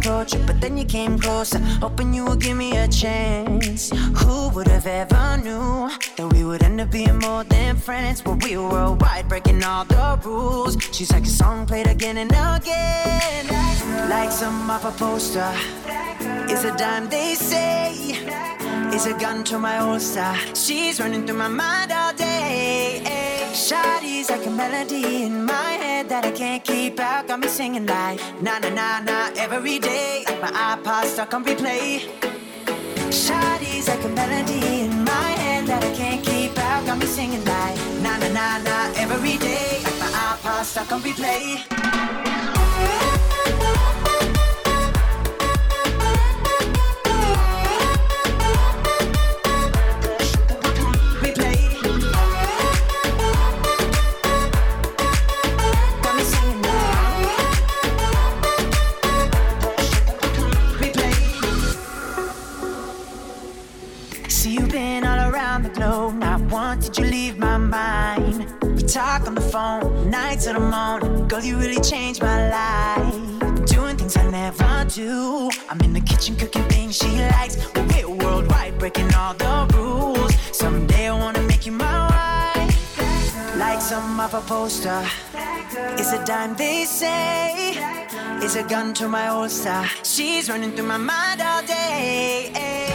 approach but then you came closer, hoping you would give me a chance. Who would have ever knew that we would end up being more than friends? But we were worldwide, breaking all the rules. She's like a song played again and again, like some off a poster. It's a dime they say. It's a gun to my holster. She's running through my mind all day. Shawty's like a melody in my that I can't keep out. Got me singing like na na na na every day. Like my iPod stuck on replay. Shawty's like a melody in my head that I can't keep out. Got me singing like na na na na every day. Like my iPod stuck on replay. Talk on the phone, nights till the morning. Girl, you really changed my life. Doing things I never do. I'm in the kitchen cooking things she likes. We're worldwide, breaking all the rules. Someday I wanna of a poster. It's a dime they say. It's a gun to my holster. She's running through my mind all day.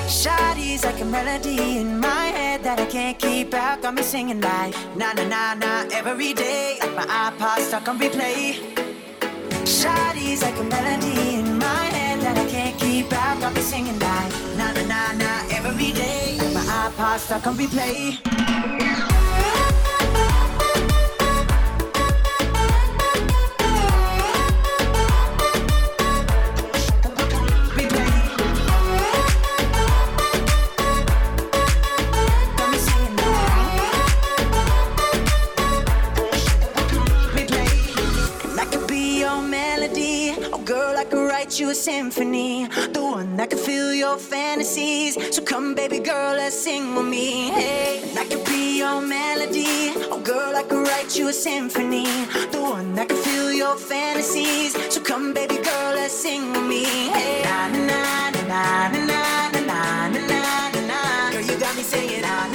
Shawty's like a melody in my head that I can't keep out. Got me singing like na na na na every day. My iPod stuck on replay. Shawty's like a melody in my head that I can't keep out. Got me singing like na na na na every day. My iPod stuck on. Replay. Write you a symphony. The one that can fill your fantasies. So come, baby girl, let's sing with me. Hey, I could be your melody. Oh, girl, I could write you a symphony. The one that can fill your fantasies. So come, baby girl, let's sing with me. Hey, na na na na na na na na na. Girl, you got me singing na ah, na na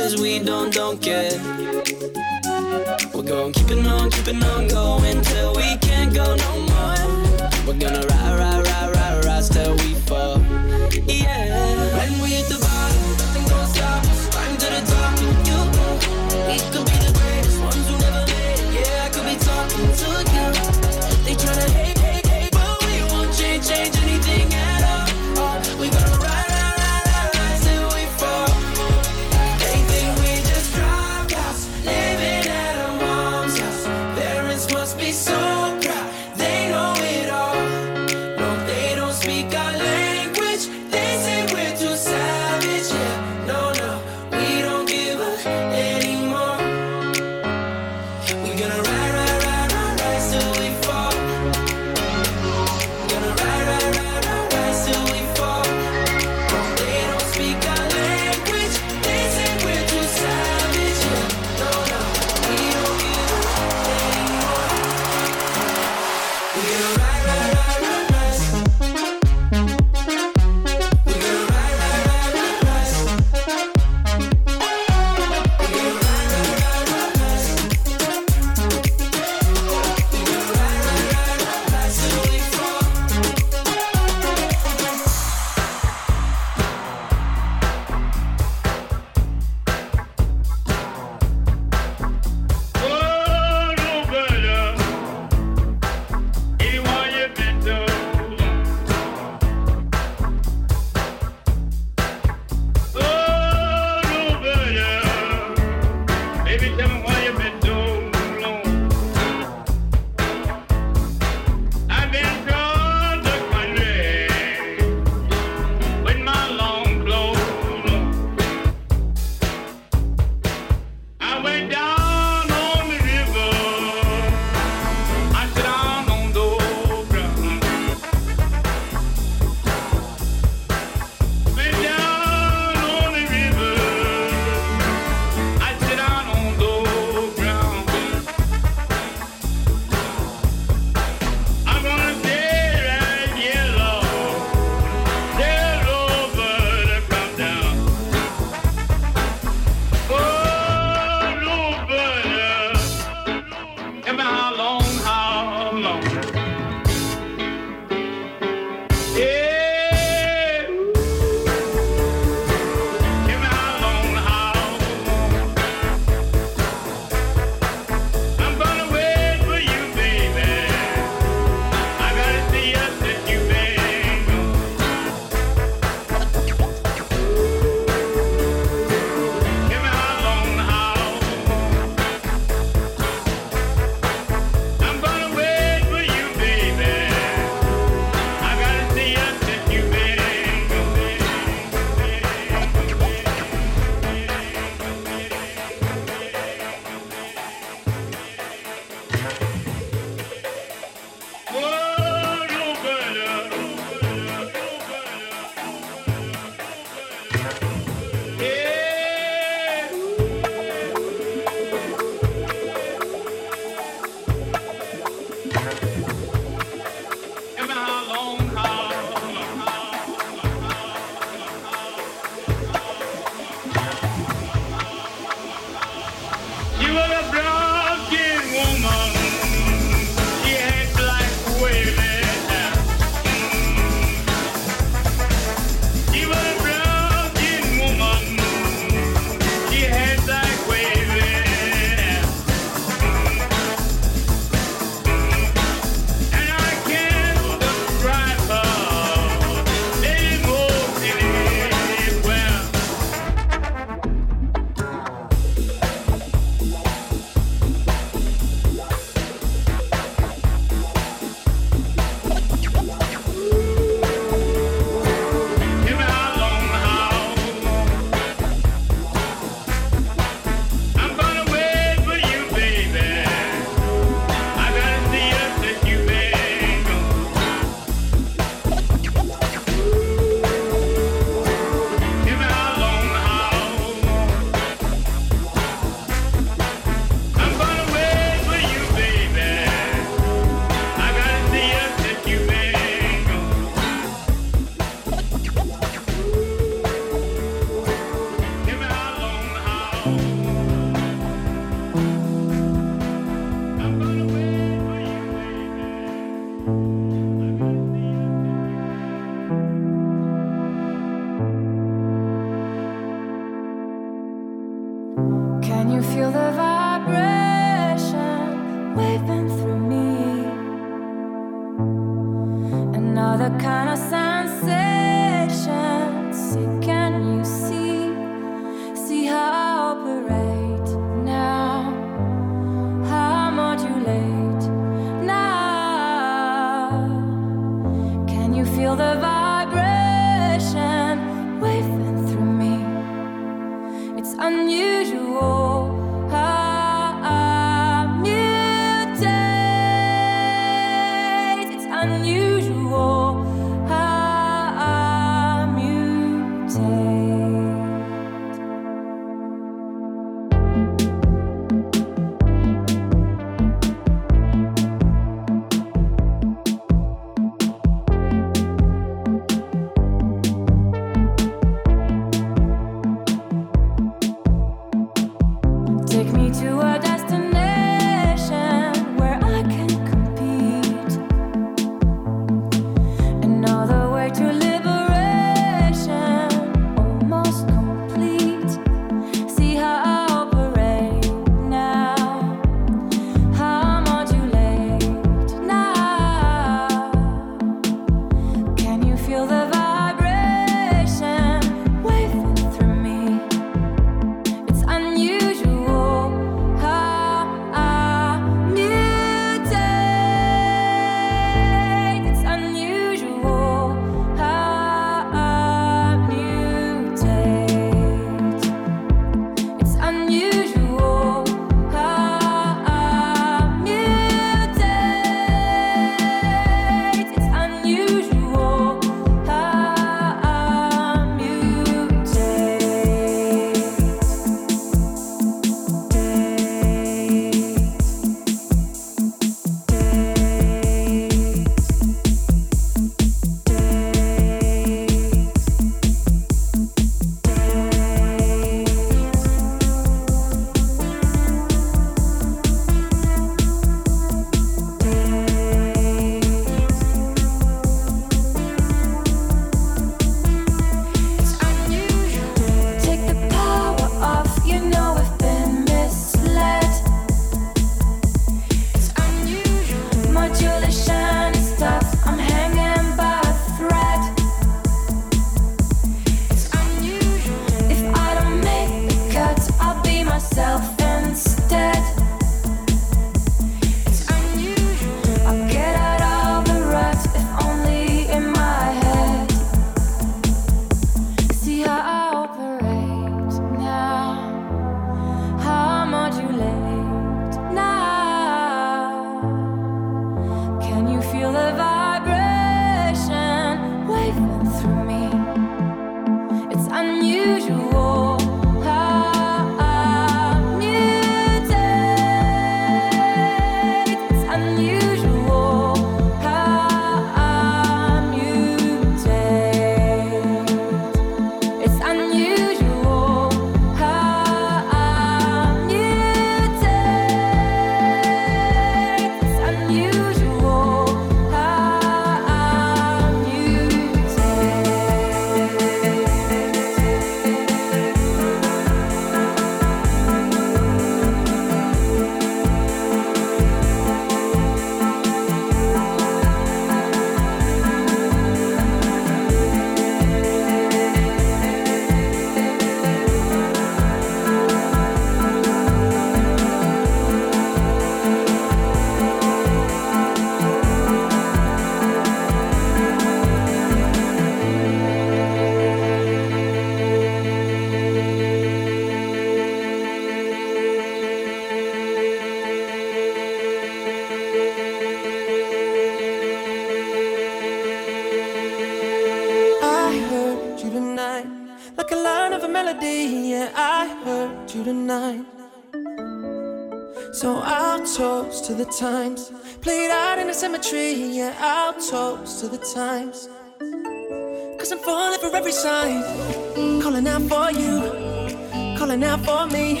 for me.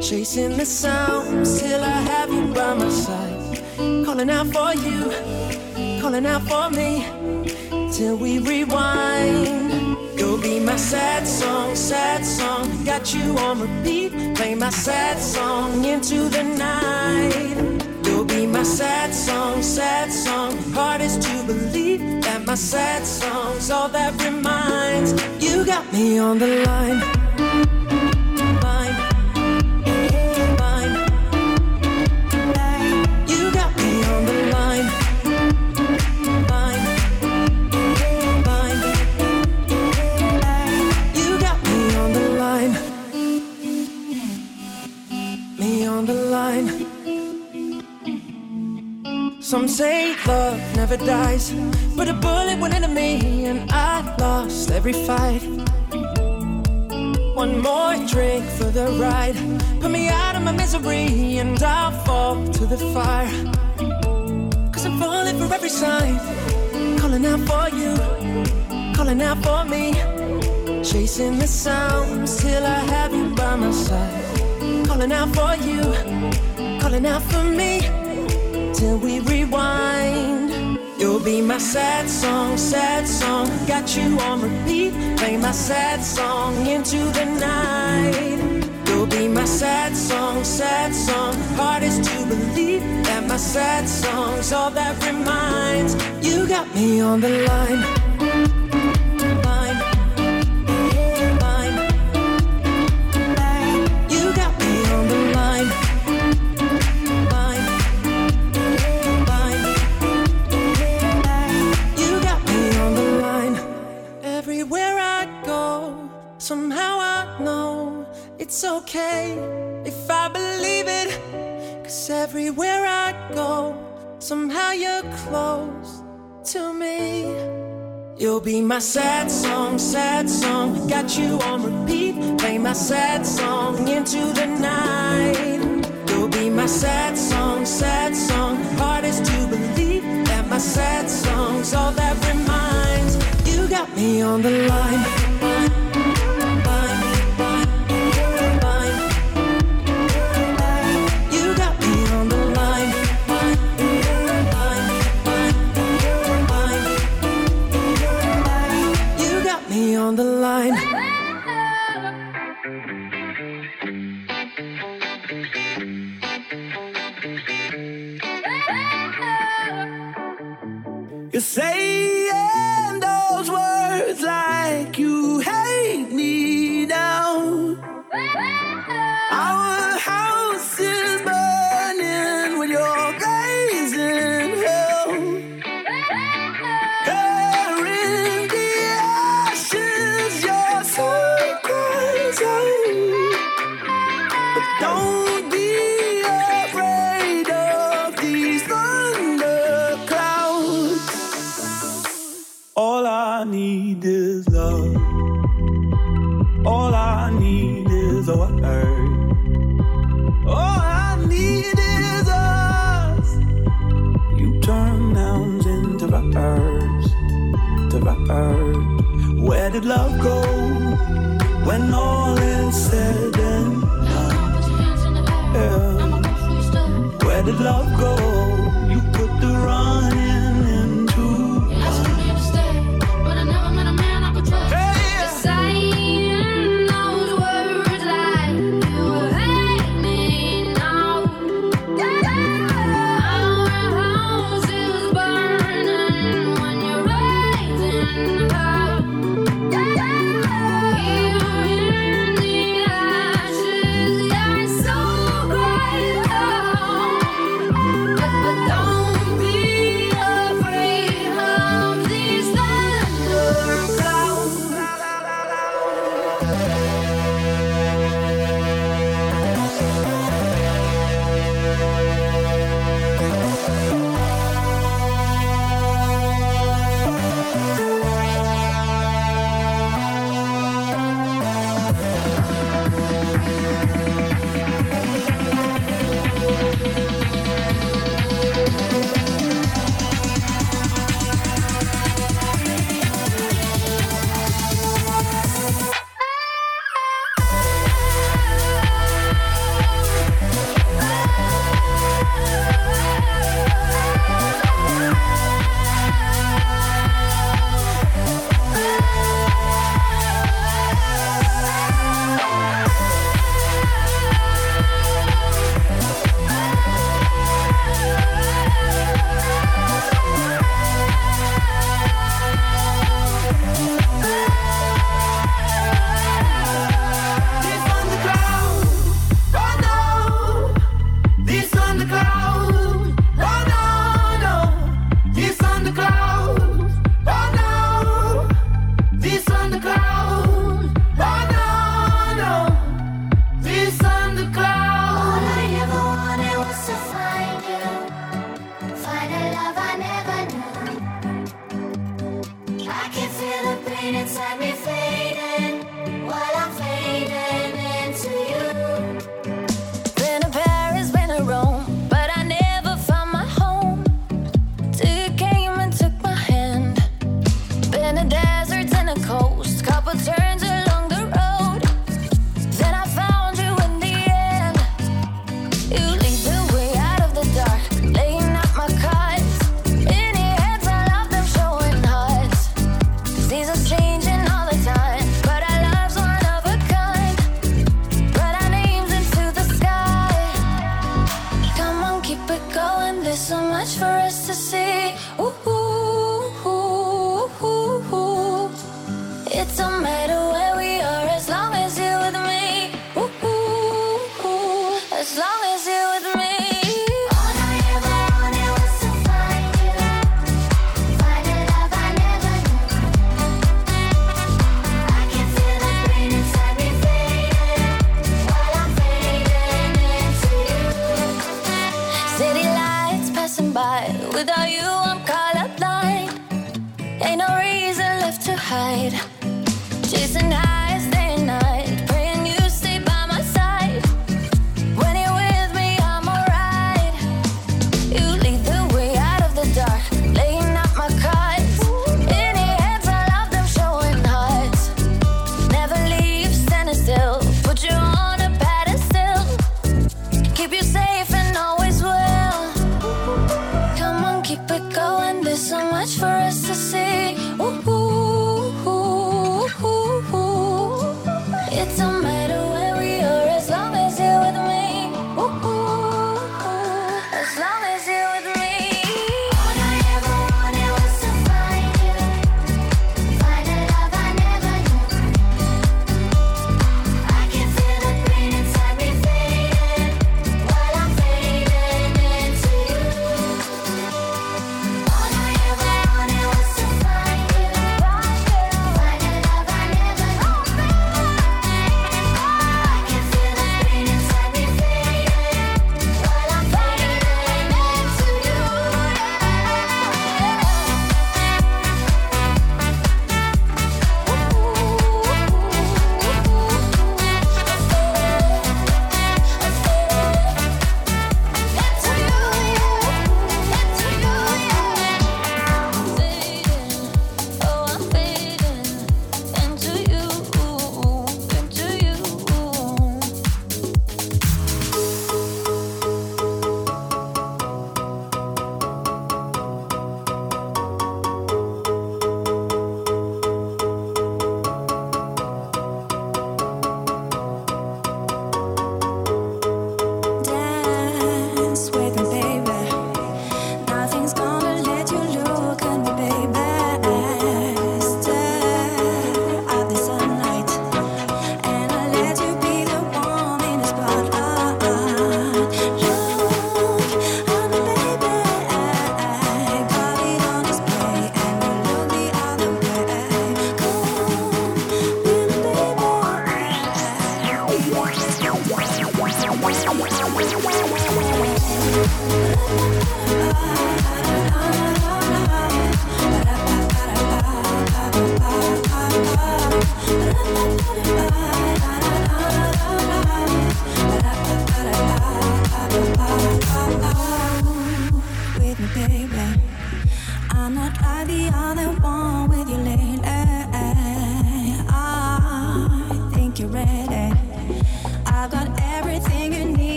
Chasing the sound till I have you by my side. Calling out for you, calling out for me. Till we rewind. You'll be my sad song, sad song. Got you on repeat. Play my sad song into the night You'll be my sad song, sad song. Hardest to believe that my sad song's all that reminds. You got me on the line. Say love never dies, but a bullet went into me and I lost every fight. One more drink for the ride, put me out of my misery and I'll fall to the fire. Cause I'm falling for every sign, calling out for you, calling out for me. Chasing the sounds till I have you by my side, calling out for you, calling out for me till we rewind. You'll be my sad song, sad song. Got you on repeat. Play my sad song into the night. You'll be my sad song, sad song. Hardest to believe that my sad song's all that reminds. You got me on the line. Somehow you're close to me. You'll be my sad song, sad song. Got you on repeat. Play my sad song into the night. You'll be my sad song, sad song. Hardest to believe that my sad song's all that reminds. You got me on the line.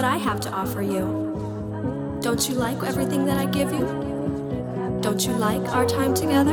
What I have to offer you? Don't you like everything that I give you? Don't you like our time together?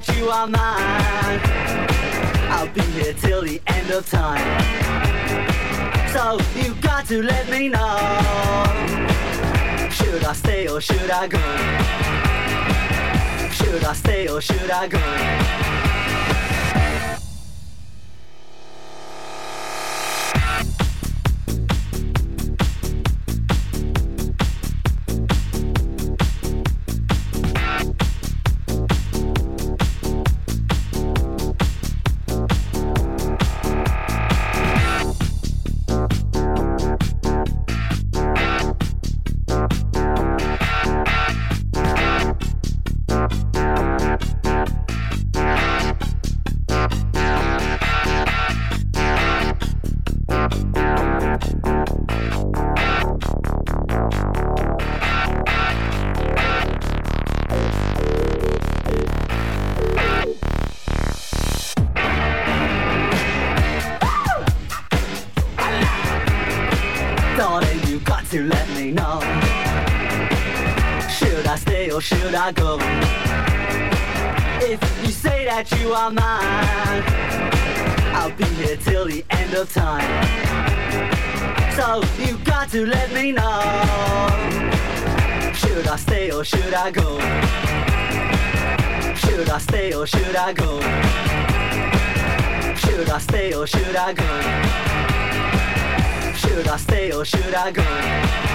that you are mine. I'll be here till the end of time. So you got to let me know. Should I stay or should I go? Should I stay or should I go? to let me know Should I stay or should I go? Should I stay or should I go? Should I stay or should I go? Should I stay or should I go?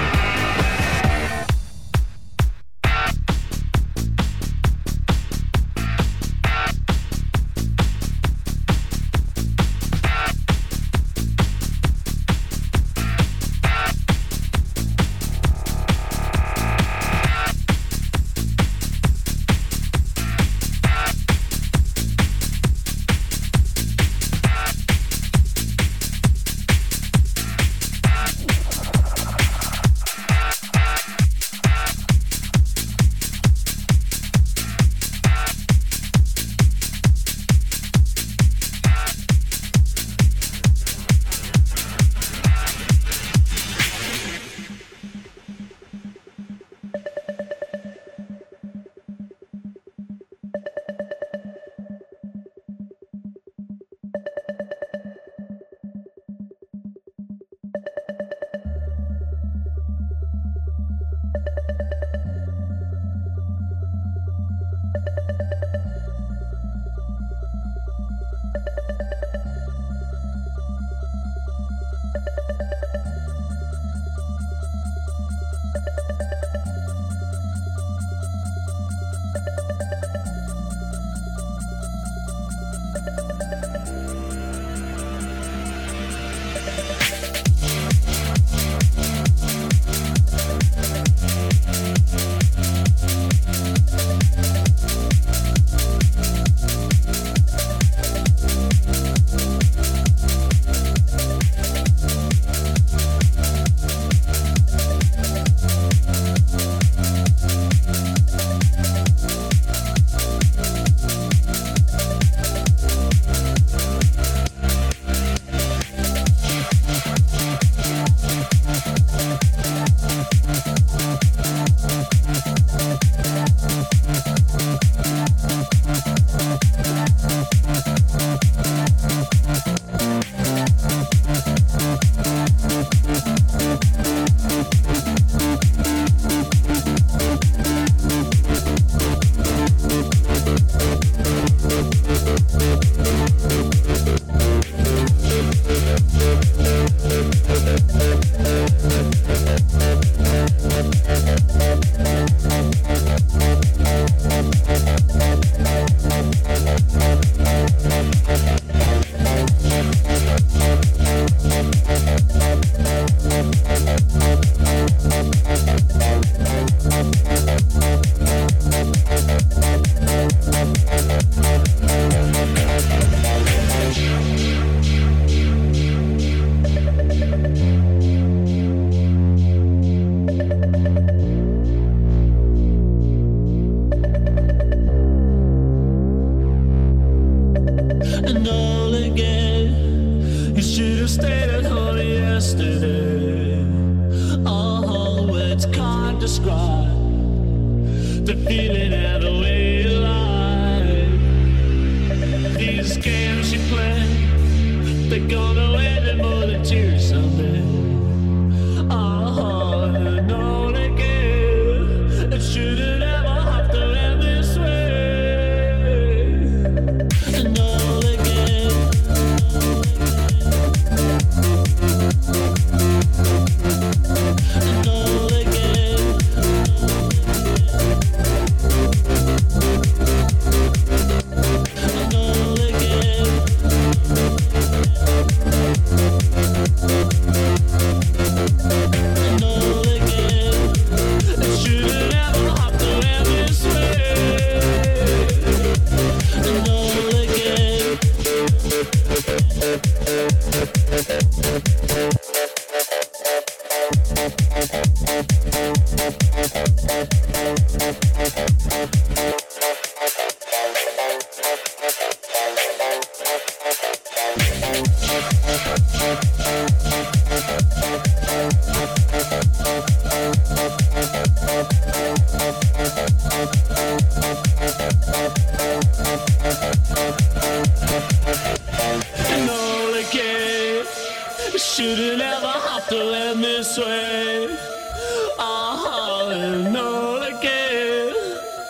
and all again.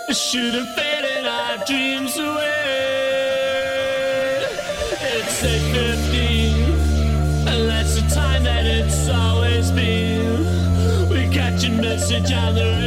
It should have faded our dreams away. It's 8.15, and that's the time that it's always been. We catch a message on the radio.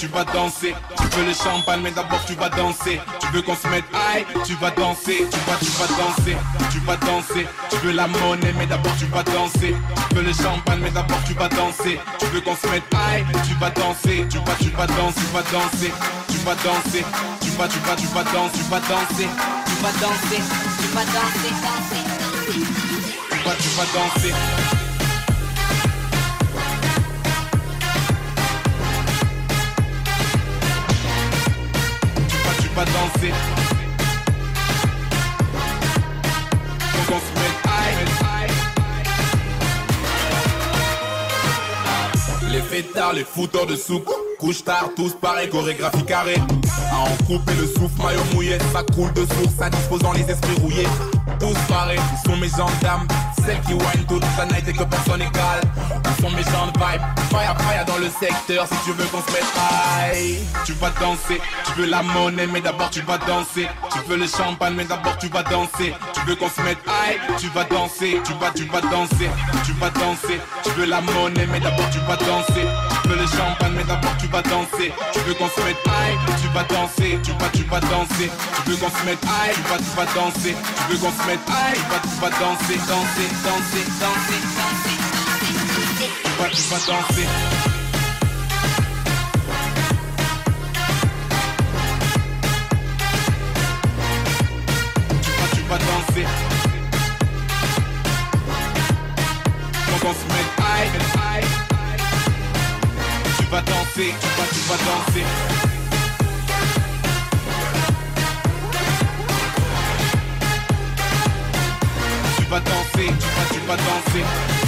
tu vas danser. Tu veux le champagne, mais d'abord tu vas danser. Tu veux qu'on se mette high, tu vas danser. Tu vas, tu vas danser, tu vas danser. Tu veux la monnaie, mais d'abord tu vas danser. Tu veux le champagne, mais d'abord tu vas danser. Tu veux qu'on se mette high, tu vas danser. Tu vas, tu vas danser, tu vas danser. Tu vas danser, tu vas, tu vas, tu vas danser, tu vas danser. Tu vas danser, tu vas danser, danser. Tu vas, tu vas danser. Les fêtards, les fouteurs de soupe. Couche tard, tous pareil, chorégraphie carrée. À en couper le souffle, maillot mouillé. Ça coule de source, ça disposant les esprits rouillés. Tous pareils, ils sont mes gendarmes Celles qui wine toute la night et que personne égale Ils sont mes gens de vibe? Fire, fire dans le secteur Si tu veux qu'on se mette high. Tu vas danser, tu veux la monnaie Mais d'abord tu vas danser. Tu veux le champagne mais d'abord tu vas danser. Tu veux qu'on se mette high? Tu vas danser, tu vas, tu vas danser. Tu vas danser, tu veux la monnaie Mais d'abord tu vas danser veux le champagne mais d'abord tu vas danser. Tu veux qu'on se mette high Tu vas danser, tu vas, tu vas danser. Tu veux qu'on se mette high Tu vas, tu vas danser. Tu veux qu'on se mette high Tu vas, tu vas danser, danser, danser, danser, danser, danser Tu vas, tu vas danser. Tu vas, tu vas danser. Se vas danser, tu vas, tu vas danser. Tu vas danser, tu vas, tu vas danser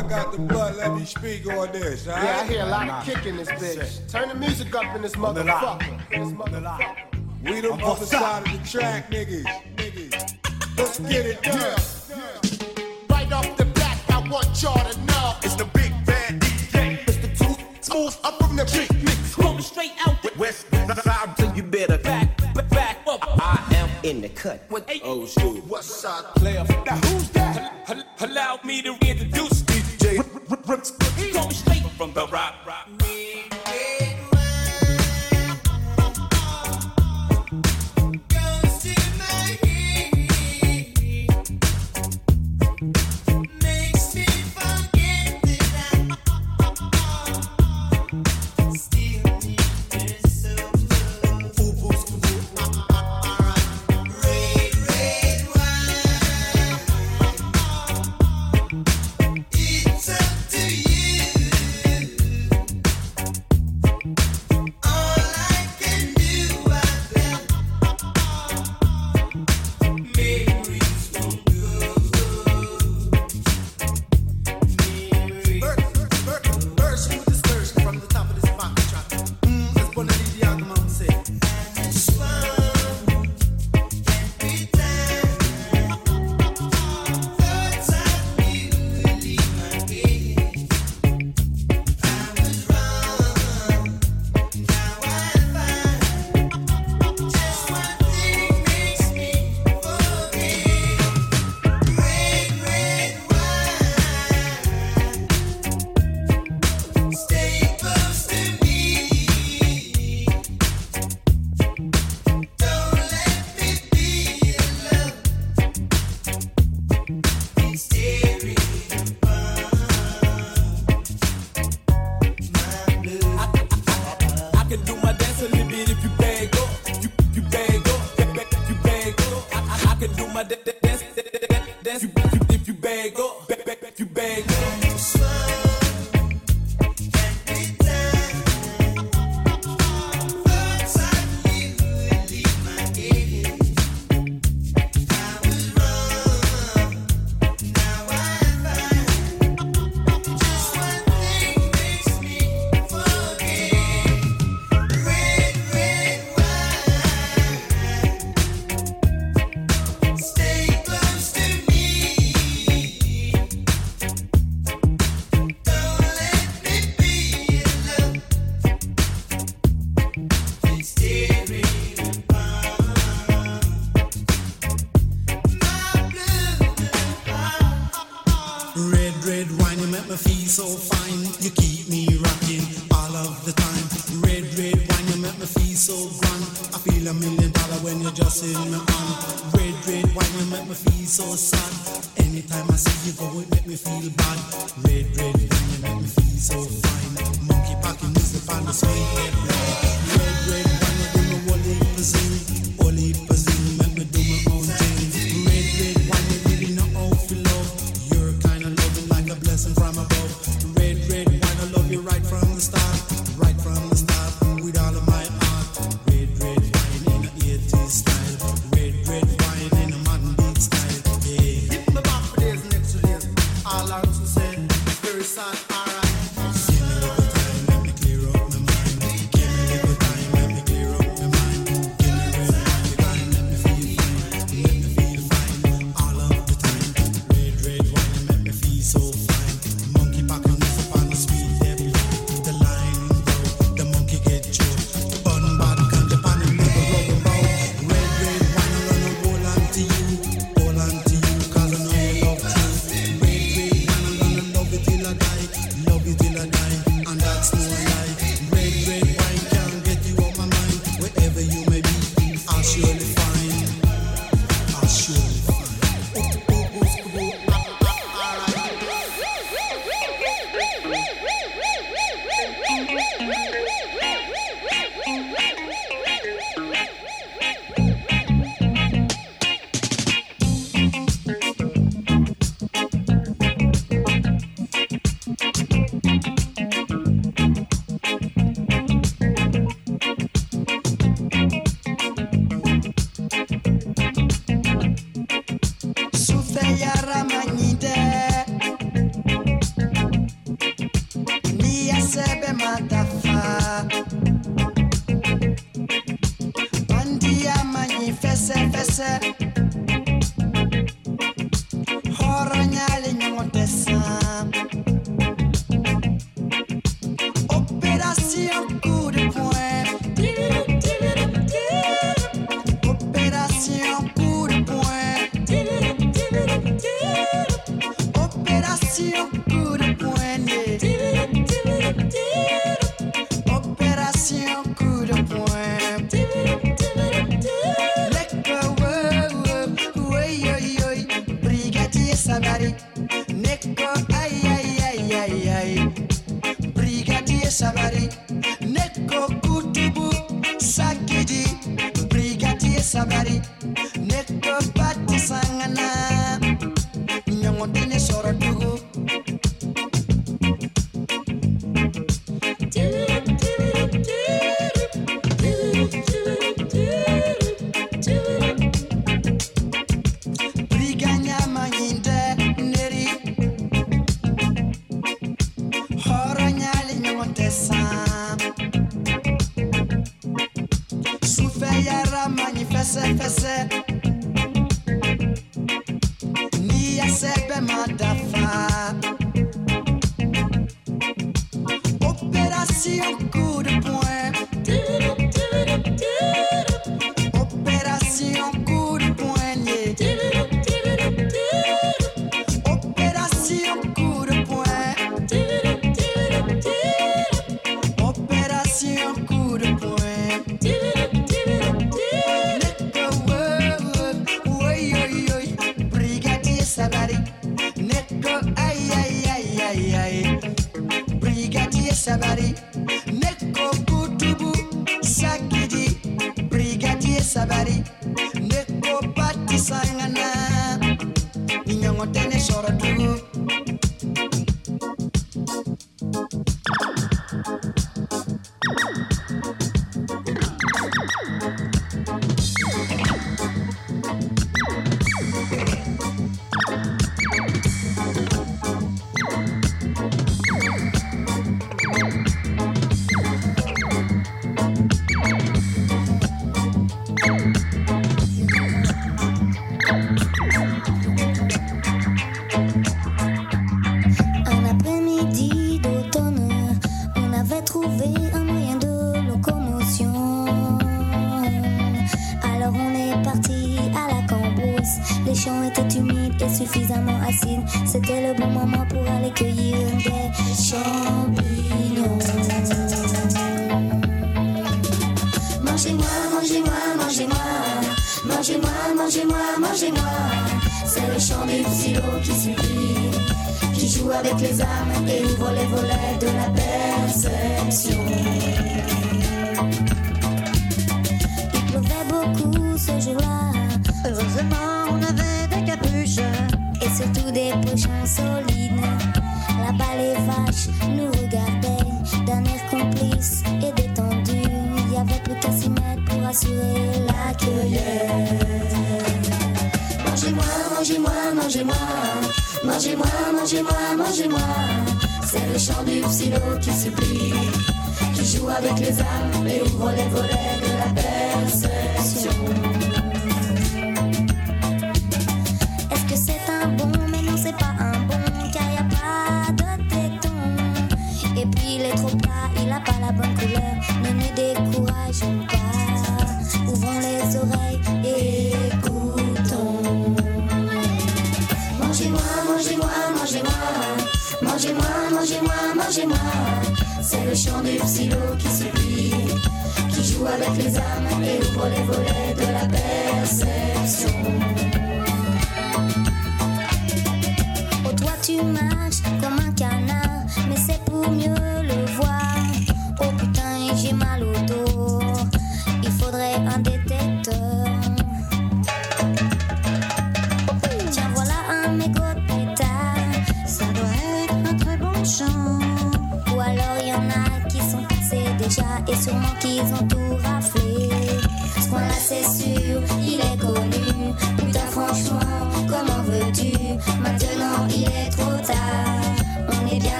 I got the blood, let me speak on this. all Yeah, I hear a lot of kick in this bitch. Turn the music up in this motherfucker. This motherfucker. We the other side of the track, niggas. Niggas. Let's get it done. Right off the bat, I want y'all to know it's the big bad DJ. Mr. Too smooth up from the big mix. Rolling straight out with West Side. So you better back, back, back up. I am in the cut. Oh, shoot. What's up, player? Now who's that? Allow me to very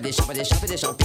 Deixa pra deixar, pra deixar.